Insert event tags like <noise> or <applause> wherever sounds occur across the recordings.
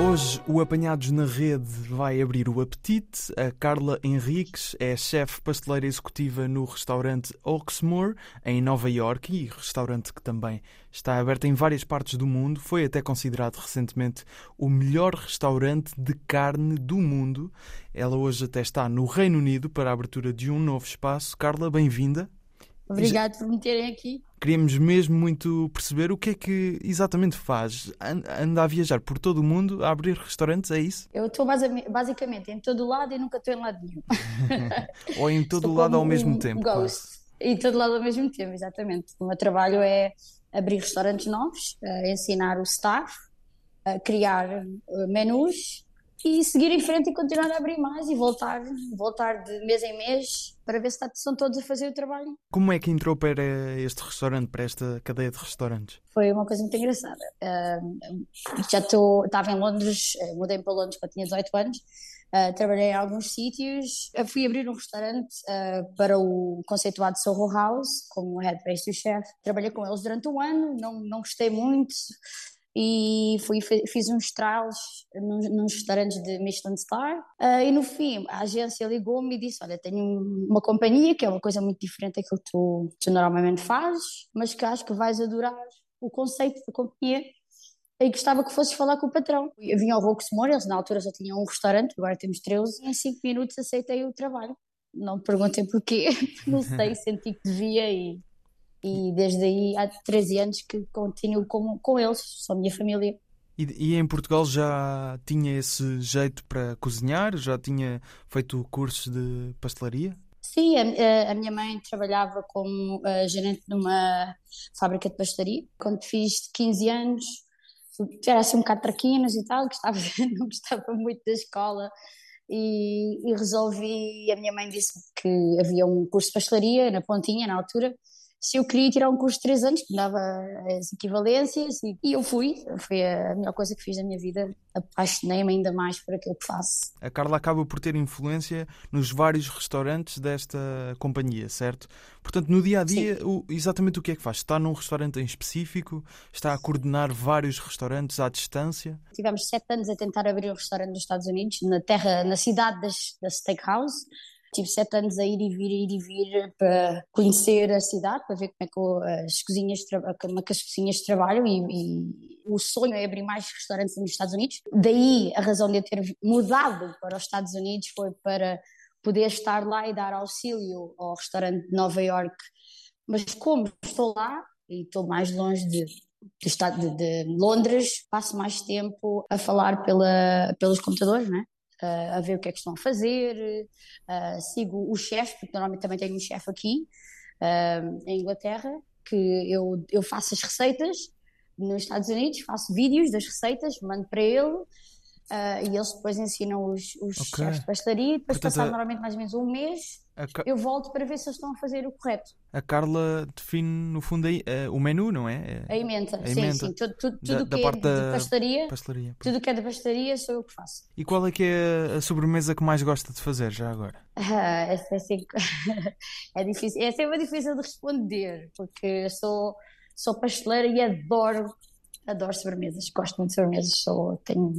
Hoje o Apanhados na Rede vai abrir o apetite. A Carla Henriques é chefe pasteleira executiva no restaurante Oxmoor, em Nova York, e restaurante que também está aberto em várias partes do mundo. Foi até considerado recentemente o melhor restaurante de carne do mundo. Ela hoje até está no Reino Unido para a abertura de um novo espaço. Carla, bem-vinda. Obrigado por me terem aqui. Queríamos mesmo muito perceber o que é que exatamente faz. An- Anda a viajar por todo o mundo a abrir restaurantes, é isso? Eu estou basi- basicamente em todo lado e nunca estou em lado nenhum. <laughs> Ou em todo Estou o lado ao como mesmo um tempo? Ghost. Em todo lado ao mesmo tempo, exatamente. O meu trabalho é abrir restaurantes novos, eh, ensinar o staff, a criar eh, menus e seguir em frente e continuar a abrir mais e voltar, voltar de mês em mês para ver se estão todos a fazer o trabalho. Como é que entrou para este restaurante, para esta cadeia de restaurantes? Foi uma coisa muito engraçada. Ah, já estou, estava em Londres, eh, mudei para Londres quando tinha 18 anos, ah, trabalhei em alguns sítios, fui abrir um restaurante ah, para o conceituado Soho House, como head pastry chef. Trabalhei com eles durante um ano, não, não gostei muito e fui, fi- fiz uns trials nos, restaurantes de Michelin Star Ah, e no fim a agência ligou-me e disse, olha, tenho um- uma companhia que é uma coisa muito diferente daquilo que tu, tu normalmente fazes, mas que acho que vais adorar o conceito da companhia e gostava que fosses falar com o patrão. Eu vim ao Roxmore, eles na altura já tinham um restaurante, agora temos 13, e em 5 minutos aceitei o trabalho. Não me perguntem porquê, <laughs> não sei, senti que devia e, e desde aí há 13 anos que continuo com, com eles, são a minha família. E, e em Portugal já tinha esse jeito para cozinhar? Já tinha feito cursos de pastelaria? Sim, a, a- minha mãe trabalhava como eh, gerente numa fábrica de pastelaria. Quando fiz 15 anos, era assim um bocado traquinas e tal, gostava, <laughs> não gostava muito da escola e, e resolvi. A minha mãe disse que havia um curso de pastelaria na Pontinha, na altura. Se eu queria tirar um curso de 3 anos, que me dava as equivalências, e, e eu fui. Foi a melhor coisa que fiz na minha vida. Apaixonei-me ainda mais por aquilo que faço. A Carla acaba por ter influência nos vários restaurantes desta companhia, certo? Portanto, no dia a dia, o- exatamente o que é que faz? Está num restaurante em específico? Está a coordenar vários restaurantes à distância? Tivemos sete anos a tentar abrir um restaurante nos Estados Unidos, na terra, na cidade das, da Steakhouse. Tive sete anos a ir e vir, ir e vir para conhecer a cidade, para ver como é que as cozinhas, como é que as cozinhas trabalham e, e o sonho é abrir mais restaurantes nos Estados Unidos. Daí a razão de eu ter mudado para os Estados Unidos foi para poder estar lá e dar auxílio ao restaurante de Nova York. Mas como estou lá e estou mais longe de, do estado de, de Londres, passo mais tempo a falar pela, pelos computadores, né? Ah, a ver o que é que estão a fazer, ah, sigo o chefe, porque normalmente também tenho um chefe aqui ah, em Inglaterra, que eu, eu faço as receitas nos Estados Unidos, faço vídeos das receitas, mando para ele. Ah, e eles depois ensinam os, os Ok. chefes de pastelaria. e Depois, Portanto, passado normalmente mais ou menos um mês, Ca- eu volto para ver se eles estão a fazer o correto. a Carla define, no fundo, aí, eh, o menu, não é? A É emenda, A sim, emenda. sim. Tudo, tudo, tudo da que é de, da- de pastelaria, pastelaria. tudo que é de pastelaria sou eu que faço. E qual é que é a sobremesa que mais gosta de fazer já agora? <laughs> Ah, essa é, assim- <laughs> é difícil, é uma difícil de responder, porque eu sou, sou pasteleira e adoro, adoro sobremesas, gosto muito de sobremesas, sou, tenho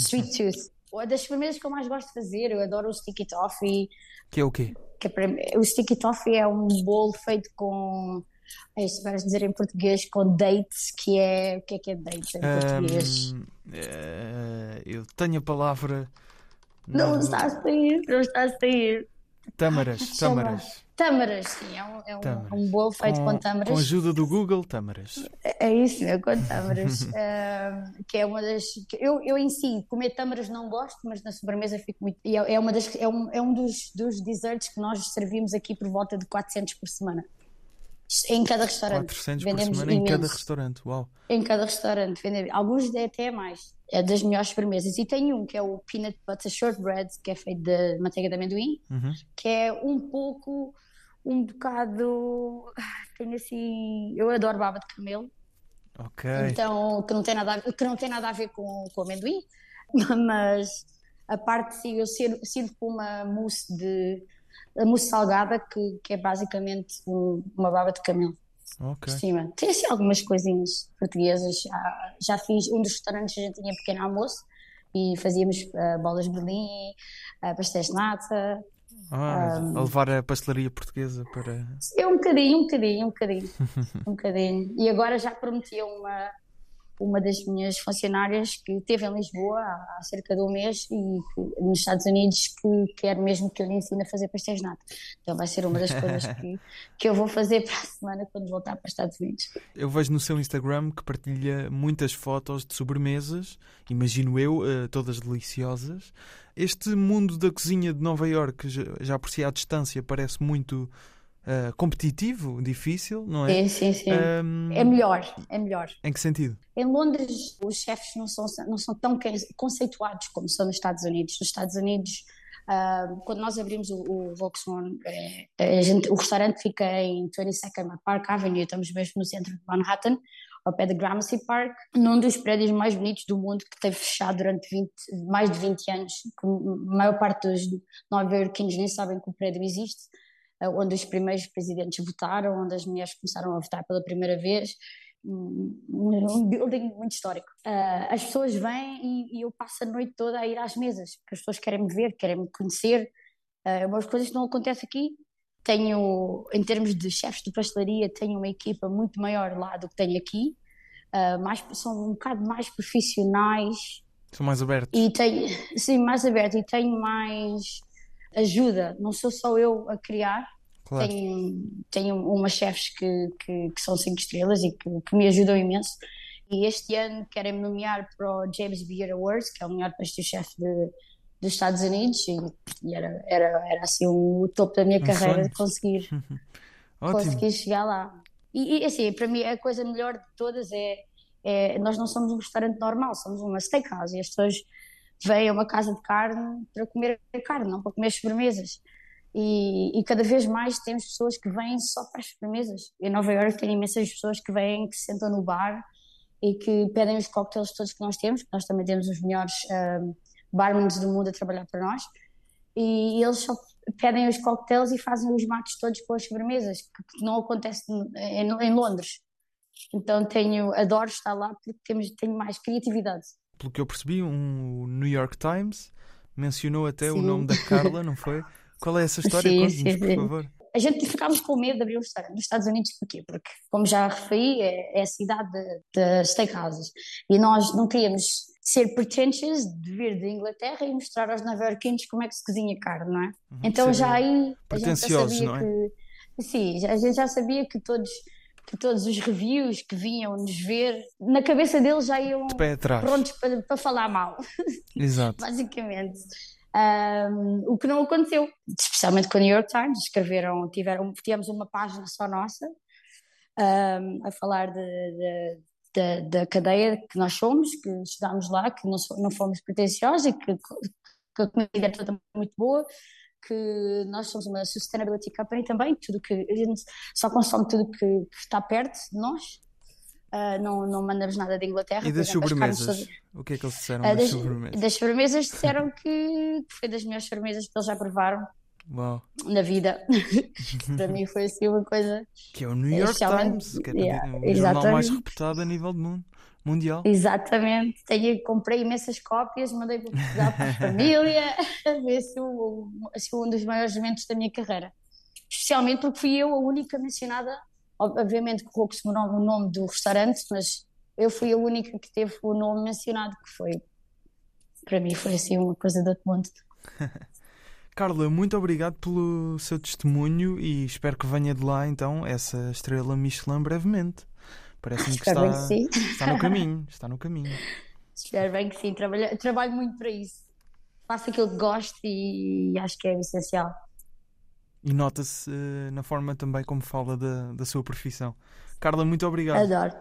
sweet tooth. Uma das sobremesas que eu mais gosto de fazer, eu adoro o sticky toffee, Que é o quê? que é para mim- o sticky toffee é um bolo feito com, é isto para dizer em português, com dates, que é, o que é que é dates em português? Ahm, eh, eu tenho a palavra. Não no- está a sair, não está a sair. Tâmaras, tâmaras. Tâmaras, sim, é um, é um, um bolo feito com, tâmaras. Com a ajuda do Google, tâmaras. É isso, é com tâmaras. <laughs> Ah, que é uma das. que eu, eu em si, comer tâmaras não gosto, mas na sobremesa fico muito. e É, é uma das, é um, é um dos, dos desserts que nós servimos aqui por volta de 400 por semana. Em cada restaurante. 400 por Vendemos semana em cada imenso. restaurante. Uau. Em cada restaurante. Vendemos. Alguns até mais. É das melhores sobremesas. E tem um que é o Peanut Butter Shortbread, que é feito de manteiga de amendoim. Uhum. que é um pouco, um bocado, <sighs> tem assim, eu adoro baba de camelo, Ok. então que não tem nada a, que não tem nada a ver com, com amendoim, <laughs> mas a parte sim, eu sirvo, sirvo com uma mousse de a mousse salgada, que, que é basicamente um- uma baba de camelo Ok. por cima. Tem assim algumas coisinhas portuguesas. Já, já fiz um dos restaurantes, a gente tinha pequeno almoço e fazíamos ah, bolas de berlim, ah, pastéis de nata. Ah, a levar a pastelaria portuguesa para. Eu um bocadinho, um bocadinho, um bocadinho, um bocadinho. E agora já prometi uma, uma das minhas funcionárias que esteve em Lisboa há, há cerca de um mês e que, nos Estados Unidos que quer mesmo que eu lhe ensine a fazer pastéis nata. Então vai ser uma das coisas <laughs> que, que eu vou fazer para a semana quando voltar para os Estados Unidos. Eu vejo no seu Instagram que partilha muitas fotos de sobremesas, imagino eu, eh, todas deliciosas. Este mundo da cozinha de Nova Iorque, já, já por si à distância, parece muito eh, competitivo, difícil, não é? Sim, sim, sim. Ahm, É melhor, é melhor. Em que sentido? Em Londres, os chefes não são, não são tão conceituados como são nos Estados Unidos. Nos Estados Unidos, ah, quando nós abrimos o, o Volkswagen, eh, gente- o restaurante fica em 22nd Park Avenue, estamos mesmo no centro de Manhattan, ao pé de Gramercy Park, num dos prédios mais bonitos do mundo, que teve fechado durante 20 mais de 20 anos. que A maior parte dos nova-iorquinos nem sabem que o prédio existe, onde os primeiros presidentes votaram, onde as mulheres começaram a votar pela primeira vez um um building muito histórico. Ah, as pessoas vêm e, e eu passo a noite toda a ir às mesas, porque as pessoas querem me ver, querem me conhecer. Ah, umas coisas que não acontecem aqui. Tenho, em termos de chefes de pastelaria, tenho uma equipa muito maior lá do que tenho aqui. Ah, mais, são um bocado mais profissionais São mais abertos. e tenho, sim, mais aberto e tenho mais ajuda. Não sou só eu a criar, Claro. tenho, tenho umas chefes que, que, que são cinco estrelas e que, que me ajudam imenso. E este ano querem-me nomear para o James Beard Awards, que é o melhor pastel-chefe de- dos Estados Unidos, e, e era, era, era assim o topo da minha Um carreira sonho. de conseguir, <laughs> conseguir chegar lá. E, e, assim, para mim a coisa melhor de todas é, é nós não somos um restaurante normal, somos uma steakhouse e as pessoas vêm a uma casa de carne para comer carne, não para comer sobremesas. E, e cada vez mais temos pessoas que vêm só para as sobremesas. Em Nova Iorque tem imensas pessoas que vêm, que se sentam no bar e que pedem os cocktails todos que nós temos, porque nós também temos os melhores um, barmans do mundo a trabalhar para nós. E eles só pedem os cocktails e fazem os mates todos com as sobremesas, que que não acontece em, em Londres. Então tenho, adoro estar lá porque temos, tenho mais criatividade. Pelo que eu percebi, um o New York Times mencionou até o Sim. nome da Carla, não foi? <laughs> Qual é essa história? Sim, Conte-nos, sim, por sim. favor. A gente ficámos com medo de abrir um restaurante nos Estados Unidos, porquê? Porque, como já referi, é, é a cidade de, de steakhouses. E nós não queríamos ser pretentious de vir de Inglaterra e mostrar aos nova-iorquinos como é que se cozinha carne, não é? Então Ser já aí a gente já sabia não é? que... Sim, a gente já sabia que todos, que todos os reviews que vinham nos ver, na cabeça deles já iam prontos para, para falar mal <laughs> Exato. basicamente. Um, o que não aconteceu, especialmente com o New York Times, escreveram, tiveram, tivemos uma página só nossa um, a falar de, de- da- da cadeia que nós somos, que estudámos lá, que não, não fomos pretenciosos e que, que a comida é toda muito boa, que nós somos uma sustainability company também, tudo que a gente só consome tudo que, que está perto de nós. Uh, não, não mandamos nada de Inglaterra. E das exemplo, sobremesas? todas- O que é que eles disseram ah, das das, sobremesas? das sobremesas disseram que, foi das melhores sobremesas que eles já provaram Uau. na vida. <laughs> Para mim foi assim uma coisa. Que é o New York Times, que é Yeah, o jornal mais reputado a nível do mundo, mundial. Exatamente. Tenho, comprei imensas cópias, mandei para Portugal para a <laughs> família. Foi assim, um, assim, um dos maiores momentos da minha carreira. Especialmente porque fui eu a única mencionada. Obviamente colocou-se o nome, o nome do restaurante, mas eu fui a única que teve o nome mencionado, que foi. Para mim foi assim uma coisa do outro mundo. <laughs> Carla, muito obrigado pelo seu testemunho e espero que venha de lá então essa estrela Michelin brevemente. Parece-me que bem que está, sim. está no caminho. Está no caminho. Espero bem que sim, trabalho, trabalho muito para isso. Faço aquilo que gosto e acho que é essencial. E nota-se eh, na forma também como fala da, da sua profissão. Carla, muito obrigado. Adoro.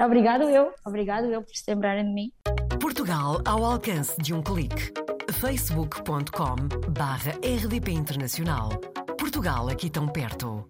Obrigado eu, obrigado eu por se lembrarem de mim. Portugal ao alcance de um clique. facebook.com barra rdp internacional. Portugal aqui tão perto.